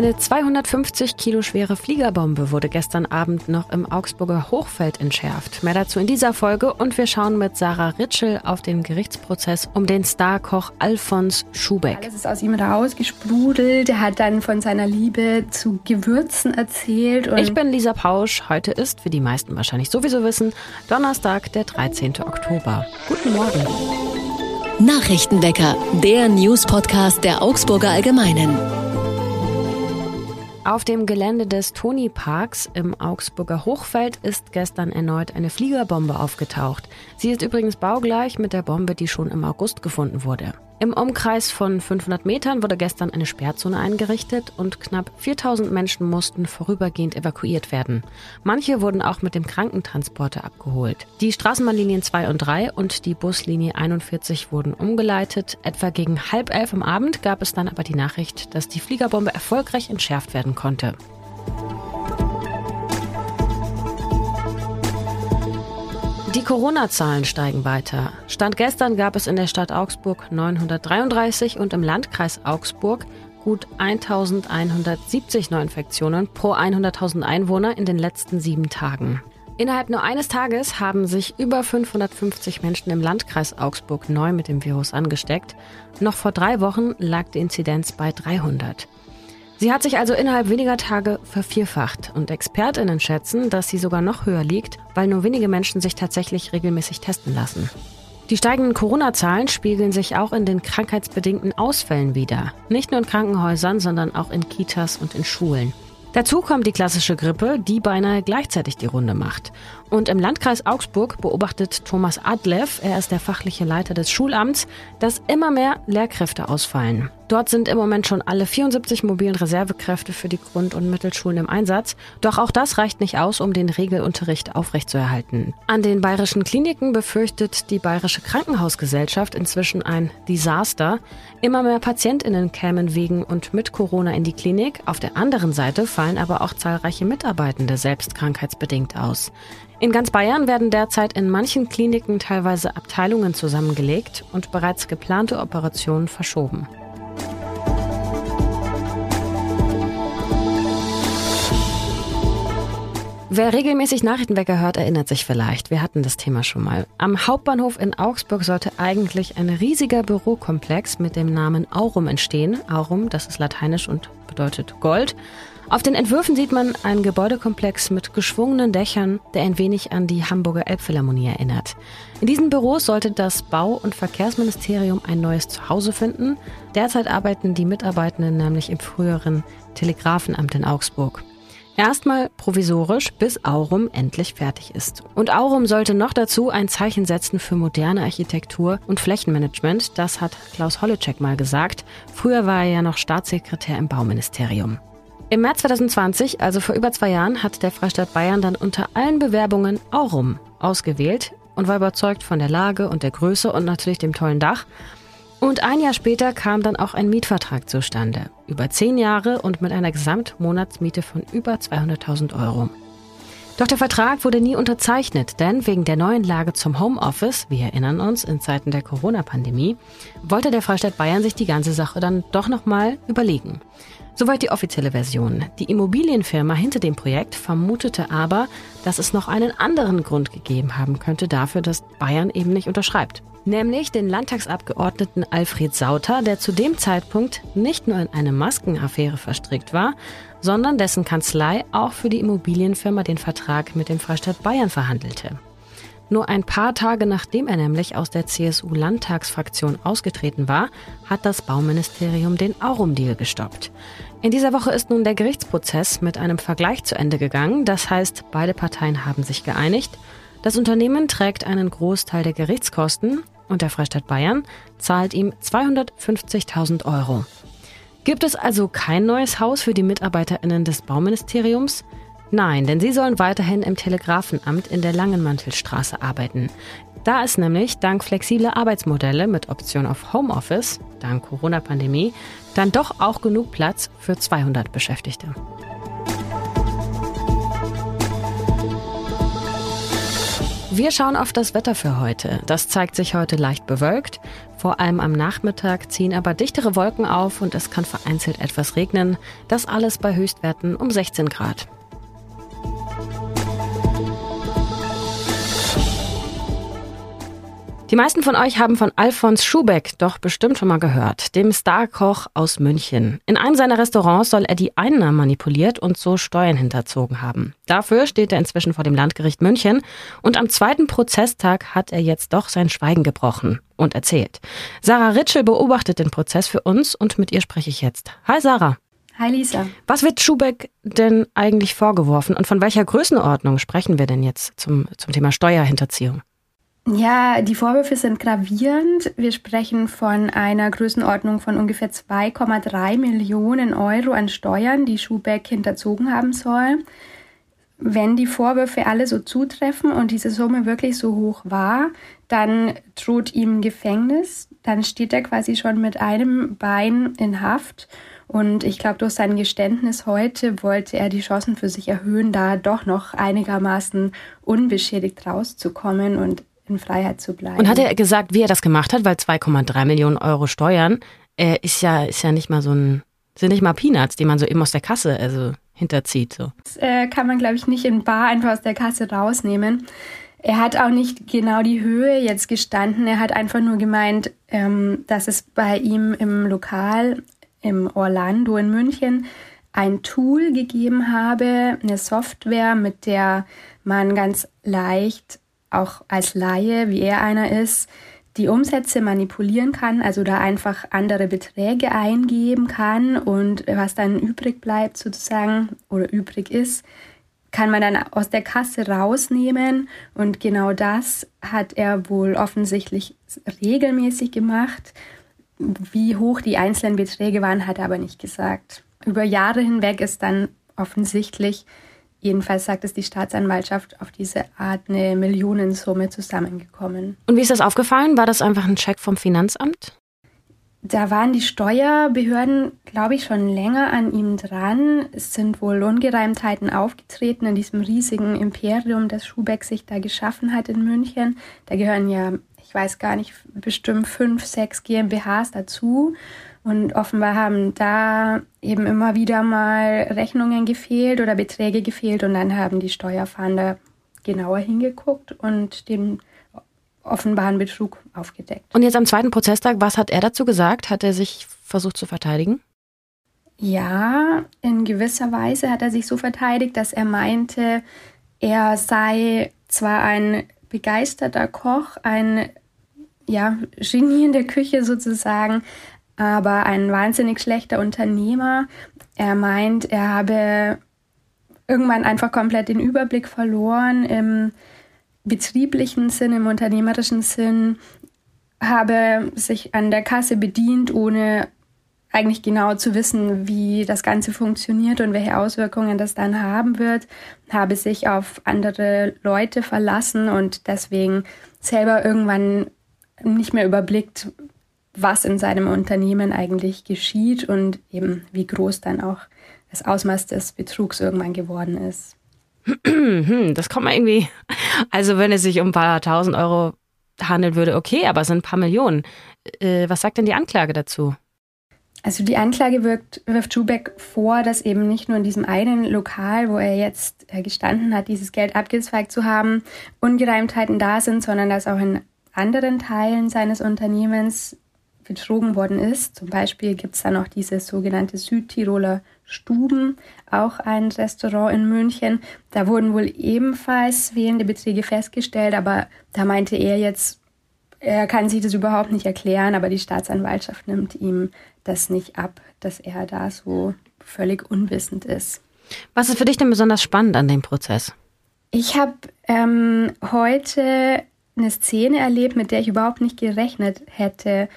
Eine 250 Kilo schwere Fliegerbombe wurde gestern Abend noch im Augsburger Hochfeld entschärft. Mehr dazu in dieser Folge und wir schauen mit Sarah Ritschel auf den Gerichtsprozess um den Starkoch Alfons Schubeck. Alles ist aus ihm rausgesprudelt. Er hat dann von seiner Liebe zu Gewürzen erzählt. ich bin Lisa Pausch. Heute ist, wie die meisten wahrscheinlich sowieso wissen, Donnerstag, der 13. Oktober. Guten Morgen. Nachrichtenwecker, der News-Podcast der Augsburger Allgemeinen. Auf dem Gelände des Toni Parks im Augsburger Hochfeld ist gestern erneut eine Fliegerbombe aufgetaucht. Sie ist übrigens baugleich mit der Bombe, die schon im August gefunden wurde. Im Umkreis von 500 Metern wurde gestern eine Sperrzone eingerichtet und knapp 4000 Menschen mussten vorübergehend evakuiert werden. Manche wurden auch mit dem Krankentransporter abgeholt. Die Straßenbahnlinien 2 und 3 und die Buslinie 41 wurden umgeleitet. Etwa gegen halb elf am Abend gab es dann aber die Nachricht, dass die Fliegerbombe erfolgreich entschärft werden konnte. Die Corona-Zahlen steigen weiter. Stand gestern gab es in der Stadt Augsburg 933 und im Landkreis Augsburg gut 1170 Neuinfektionen pro 100.000 Einwohner in den letzten sieben Tagen. Innerhalb nur eines Tages haben sich über 550 Menschen im Landkreis Augsburg neu mit dem Virus angesteckt. Noch vor drei Wochen lag die Inzidenz bei 300. Sie hat sich also innerhalb weniger Tage vervierfacht und Expertinnen schätzen, dass sie sogar noch höher liegt, weil nur wenige Menschen sich tatsächlich regelmäßig testen lassen. Die steigenden Corona-Zahlen spiegeln sich auch in den krankheitsbedingten Ausfällen wider. Nicht nur in Krankenhäusern, sondern auch in Kitas und in Schulen. Dazu kommt die klassische Grippe, die beinahe gleichzeitig die Runde macht. Und im Landkreis Augsburg beobachtet Thomas Adlev, er ist der fachliche Leiter des Schulamts, dass immer mehr Lehrkräfte ausfallen. Dort sind im Moment schon alle 74 mobilen Reservekräfte für die Grund- und Mittelschulen im Einsatz. Doch auch das reicht nicht aus, um den Regelunterricht aufrechtzuerhalten. An den bayerischen Kliniken befürchtet die Bayerische Krankenhausgesellschaft inzwischen ein Desaster. Immer mehr PatientInnen kämen wegen und mit Corona in die Klinik. Auf der anderen Seite fallen aber auch zahlreiche Mitarbeitende selbst krankheitsbedingt aus. In ganz Bayern werden derzeit in manchen Kliniken teilweise Abteilungen zusammengelegt und bereits geplante Operationen verschoben. Wer regelmäßig Nachrichtenwecker hört, erinnert sich vielleicht. Wir hatten das Thema schon mal. Am Hauptbahnhof in Augsburg sollte eigentlich ein riesiger Bürokomplex mit dem Namen Aurum entstehen. Aurum, das ist lateinisch und bedeutet Gold. Auf den Entwürfen sieht man einen Gebäudekomplex mit geschwungenen Dächern, der ein wenig an die Hamburger Elbphilharmonie erinnert. In diesen Büros sollte das Bau- und Verkehrsministerium ein neues Zuhause finden. Derzeit arbeiten die Mitarbeitenden nämlich im früheren Telegrafenamt in Augsburg. Erstmal provisorisch, bis Aurum endlich fertig ist. Und Aurum sollte noch dazu ein Zeichen setzen für moderne Architektur und Flächenmanagement. Das hat Klaus Holleczek mal gesagt. Früher war er ja noch Staatssekretär im Bauministerium. Im März 2020, also vor über zwei Jahren, hat der Freistaat Bayern dann unter allen Bewerbungen Aurum ausgewählt und war überzeugt von der Lage und der Größe und natürlich dem tollen Dach. Und ein Jahr später kam dann auch ein Mietvertrag zustande. Über zehn Jahre und mit einer Gesamtmonatsmiete von über 200.000 Euro. Doch der Vertrag wurde nie unterzeichnet, denn wegen der neuen Lage zum Homeoffice, wir erinnern uns, in Zeiten der Corona-Pandemie, wollte der Freistaat Bayern sich die ganze Sache dann doch nochmal überlegen. Soweit die offizielle Version. Die Immobilienfirma hinter dem Projekt vermutete aber, dass es noch einen anderen Grund gegeben haben könnte dafür, dass Bayern eben nicht unterschreibt nämlich den Landtagsabgeordneten Alfred Sauter, der zu dem Zeitpunkt nicht nur in eine Maskenaffäre verstrickt war, sondern dessen Kanzlei auch für die Immobilienfirma den Vertrag mit dem Freistaat Bayern verhandelte. Nur ein paar Tage nachdem er nämlich aus der CSU-Landtagsfraktion ausgetreten war, hat das Bauministerium den Aurum-Deal gestoppt. In dieser Woche ist nun der Gerichtsprozess mit einem Vergleich zu Ende gegangen. Das heißt, beide Parteien haben sich geeinigt das Unternehmen trägt einen Großteil der Gerichtskosten und der Freistaat Bayern zahlt ihm 250.000 Euro. Gibt es also kein neues Haus für die MitarbeiterInnen des Bauministeriums? Nein, denn sie sollen weiterhin im Telegrafenamt in der Langenmantelstraße arbeiten. Da ist nämlich dank flexibler Arbeitsmodelle mit Option auf Homeoffice, dank Corona-Pandemie, dann doch auch genug Platz für 200 Beschäftigte. Wir schauen auf das Wetter für heute. Das zeigt sich heute leicht bewölkt. Vor allem am Nachmittag ziehen aber dichtere Wolken auf und es kann vereinzelt etwas regnen. Das alles bei Höchstwerten um 16 Grad. Die meisten von euch haben von Alfons Schubeck doch bestimmt schon mal gehört, dem Starkoch aus München. In einem seiner Restaurants soll er die Einnahmen manipuliert und so Steuern hinterzogen haben. Dafür steht er inzwischen vor dem Landgericht München und am zweiten Prozesstag hat er jetzt doch sein Schweigen gebrochen und erzählt. Sarah Ritschel beobachtet den Prozess für uns und mit ihr spreche ich jetzt. Hi Sarah. Hi Lisa. Was wird Schubeck denn eigentlich vorgeworfen und von welcher Größenordnung sprechen wir denn jetzt zum, zum Thema Steuerhinterziehung? Ja, die Vorwürfe sind gravierend. Wir sprechen von einer Größenordnung von ungefähr 2,3 Millionen Euro an Steuern, die Schubeck hinterzogen haben soll. Wenn die Vorwürfe alle so zutreffen und diese Summe wirklich so hoch war, dann droht ihm Gefängnis. Dann steht er quasi schon mit einem Bein in Haft. Und ich glaube, durch sein Geständnis heute wollte er die Chancen für sich erhöhen, da doch noch einigermaßen unbeschädigt rauszukommen. Und in Freiheit zu bleiben. Und hat er gesagt, wie er das gemacht hat? Weil 2,3 Millionen Euro Steuern äh, ist ja ist ja nicht mal so ein sind nicht mal Peanuts, die man so eben aus der Kasse also hinterzieht. So. Das äh, kann man glaube ich nicht in Bar einfach aus der Kasse rausnehmen. Er hat auch nicht genau die Höhe jetzt gestanden. Er hat einfach nur gemeint, ähm, dass es bei ihm im Lokal im Orlando in München ein Tool gegeben habe, eine Software, mit der man ganz leicht auch als Laie, wie er einer ist, die Umsätze manipulieren kann, also da einfach andere Beträge eingeben kann und was dann übrig bleibt sozusagen oder übrig ist, kann man dann aus der Kasse rausnehmen und genau das hat er wohl offensichtlich regelmäßig gemacht. Wie hoch die einzelnen Beträge waren, hat er aber nicht gesagt. Über Jahre hinweg ist dann offensichtlich Jedenfalls sagt es die Staatsanwaltschaft auf diese Art eine Millionensumme zusammengekommen. Und wie ist das aufgefallen? War das einfach ein Check vom Finanzamt? Da waren die Steuerbehörden, glaube ich, schon länger an ihm dran. Es sind wohl Ungereimtheiten aufgetreten in diesem riesigen Imperium, das Schubeck sich da geschaffen hat in München. Da gehören ja, ich weiß gar nicht, bestimmt fünf, sechs GmbHs dazu. Und offenbar haben da eben immer wieder mal Rechnungen gefehlt oder Beträge gefehlt und dann haben die Steuerfahnder genauer hingeguckt und den offenbaren Betrug aufgedeckt. Und jetzt am zweiten Prozesstag, was hat er dazu gesagt? Hat er sich versucht zu verteidigen? Ja, in gewisser Weise hat er sich so verteidigt, dass er meinte, er sei zwar ein begeisterter Koch, ein ja, Genie in der Küche sozusagen, aber ein wahnsinnig schlechter Unternehmer. Er meint, er habe irgendwann einfach komplett den Überblick verloren im betrieblichen Sinn, im unternehmerischen Sinn, habe sich an der Kasse bedient, ohne eigentlich genau zu wissen, wie das Ganze funktioniert und welche Auswirkungen das dann haben wird, habe sich auf andere Leute verlassen und deswegen selber irgendwann nicht mehr überblickt, was in seinem Unternehmen eigentlich geschieht und eben wie groß dann auch das Ausmaß des Betrugs irgendwann geworden ist. Das kommt mal irgendwie, also wenn es sich um ein paar tausend Euro handelt würde, okay, aber es sind ein paar Millionen. Äh, was sagt denn die Anklage dazu? Also die Anklage wirkt, wirft Schubeck vor, dass eben nicht nur in diesem einen Lokal, wo er jetzt äh, gestanden hat, dieses Geld abgezweigt zu haben, Ungereimtheiten da sind, sondern dass auch in anderen Teilen seines Unternehmens betrogen worden ist. Zum Beispiel gibt es da noch diese sogenannte Südtiroler Stuben, auch ein Restaurant in München. Da wurden wohl ebenfalls fehlende Beträge festgestellt, aber da meinte er jetzt, er kann sich das überhaupt nicht erklären, aber die Staatsanwaltschaft nimmt ihm das nicht ab, dass er da so völlig unwissend ist. Was ist für dich denn besonders spannend an dem Prozess? Ich habe ähm, heute eine Szene erlebt, mit der ich überhaupt nicht gerechnet hätte.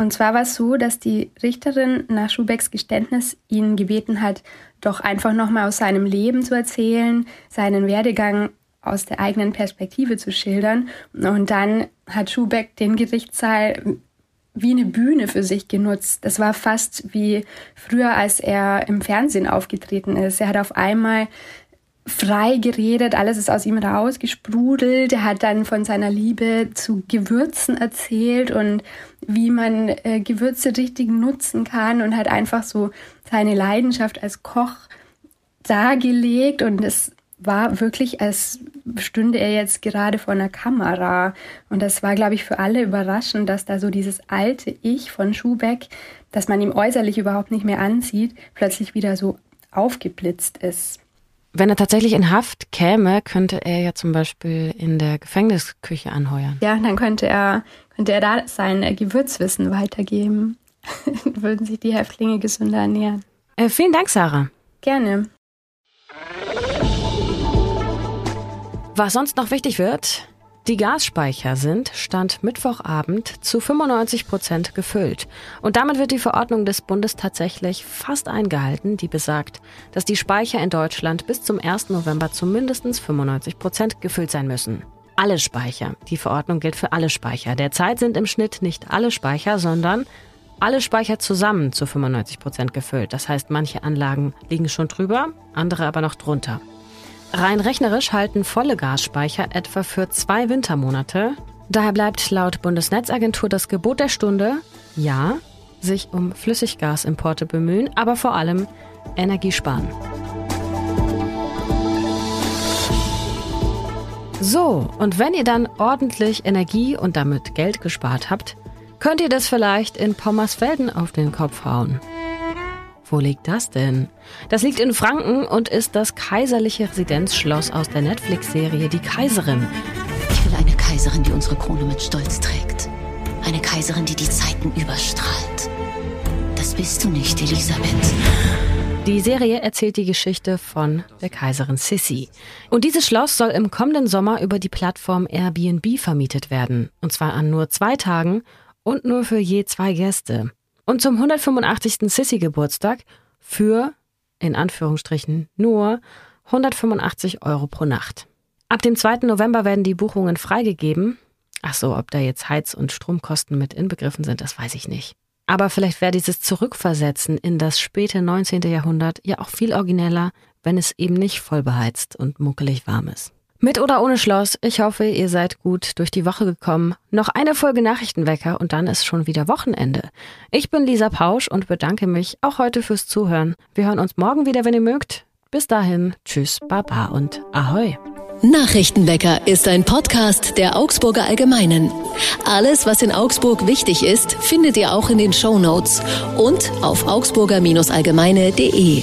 Und zwar war es so, dass die Richterin nach Schubecks Geständnis ihn gebeten hat, doch einfach nochmal aus seinem Leben zu erzählen, seinen Werdegang aus der eigenen Perspektive zu schildern. Und dann hat Schubeck den Gerichtssaal wie eine Bühne für sich genutzt. Das war fast wie früher, als er im Fernsehen aufgetreten ist. Er hat auf einmal frei geredet, alles ist aus ihm rausgesprudelt. Er hat dann von seiner Liebe zu Gewürzen erzählt und wie man äh, Gewürze richtig nutzen kann und hat einfach so seine Leidenschaft als Koch dargelegt und es war wirklich, als stünde er jetzt gerade vor einer Kamera. Und das war, glaube ich, für alle überraschend, dass da so dieses alte Ich von Schubeck, das man ihm äußerlich überhaupt nicht mehr ansieht, plötzlich wieder so aufgeblitzt ist. Wenn er tatsächlich in Haft käme, könnte er ja zum Beispiel in der Gefängnisküche anheuern. Ja, dann könnte er, könnte er da sein Gewürzwissen weitergeben. Würden sich die Häftlinge gesünder ernähren. Äh, vielen Dank, Sarah. Gerne. Was sonst noch wichtig wird, die Gasspeicher sind, Stand Mittwochabend, zu 95 Prozent gefüllt. Und damit wird die Verordnung des Bundes tatsächlich fast eingehalten, die besagt, dass die Speicher in Deutschland bis zum 1. November zu mindestens 95 Prozent gefüllt sein müssen. Alle Speicher. Die Verordnung gilt für alle Speicher. Derzeit sind im Schnitt nicht alle Speicher, sondern alle Speicher zusammen zu 95 Prozent gefüllt. Das heißt, manche Anlagen liegen schon drüber, andere aber noch drunter. Rein rechnerisch halten volle Gasspeicher etwa für zwei Wintermonate. Daher bleibt laut Bundesnetzagentur das Gebot der Stunde, ja, sich um Flüssiggasimporte bemühen, aber vor allem Energie sparen. So, und wenn ihr dann ordentlich Energie und damit Geld gespart habt, könnt ihr das vielleicht in Pommersfelden auf den Kopf hauen. Wo liegt das denn? Das liegt in Franken und ist das kaiserliche Residenzschloss aus der Netflix-Serie Die Kaiserin. Ich will eine Kaiserin, die unsere Krone mit Stolz trägt. Eine Kaiserin, die die Zeiten überstrahlt. Das bist du nicht, Elisabeth. Die Serie erzählt die Geschichte von der Kaiserin Sissi. Und dieses Schloss soll im kommenden Sommer über die Plattform Airbnb vermietet werden. Und zwar an nur zwei Tagen und nur für je zwei Gäste und zum 185. Sissy-Geburtstag für, in Anführungsstrichen, nur 185 Euro pro Nacht. Ab dem 2. November werden die Buchungen freigegeben. Ach so, ob da jetzt Heiz- und Stromkosten mit inbegriffen sind, das weiß ich nicht. Aber vielleicht wäre dieses Zurückversetzen in das späte 19. Jahrhundert ja auch viel origineller, wenn es eben nicht voll beheizt und muckelig warm ist. Mit oder ohne Schloss, ich hoffe, ihr seid gut durch die Woche gekommen. Noch eine Folge Nachrichtenwecker und dann ist schon wieder Wochenende. Ich bin Lisa Pausch und bedanke mich auch heute fürs Zuhören. Wir hören uns morgen wieder, wenn ihr mögt. Bis dahin, tschüss, baba und ahoi. Nachrichtenwecker ist ein Podcast der Augsburger Allgemeinen. Alles, was in Augsburg wichtig ist, findet ihr auch in den Show Notes und auf augsburger-allgemeine.de.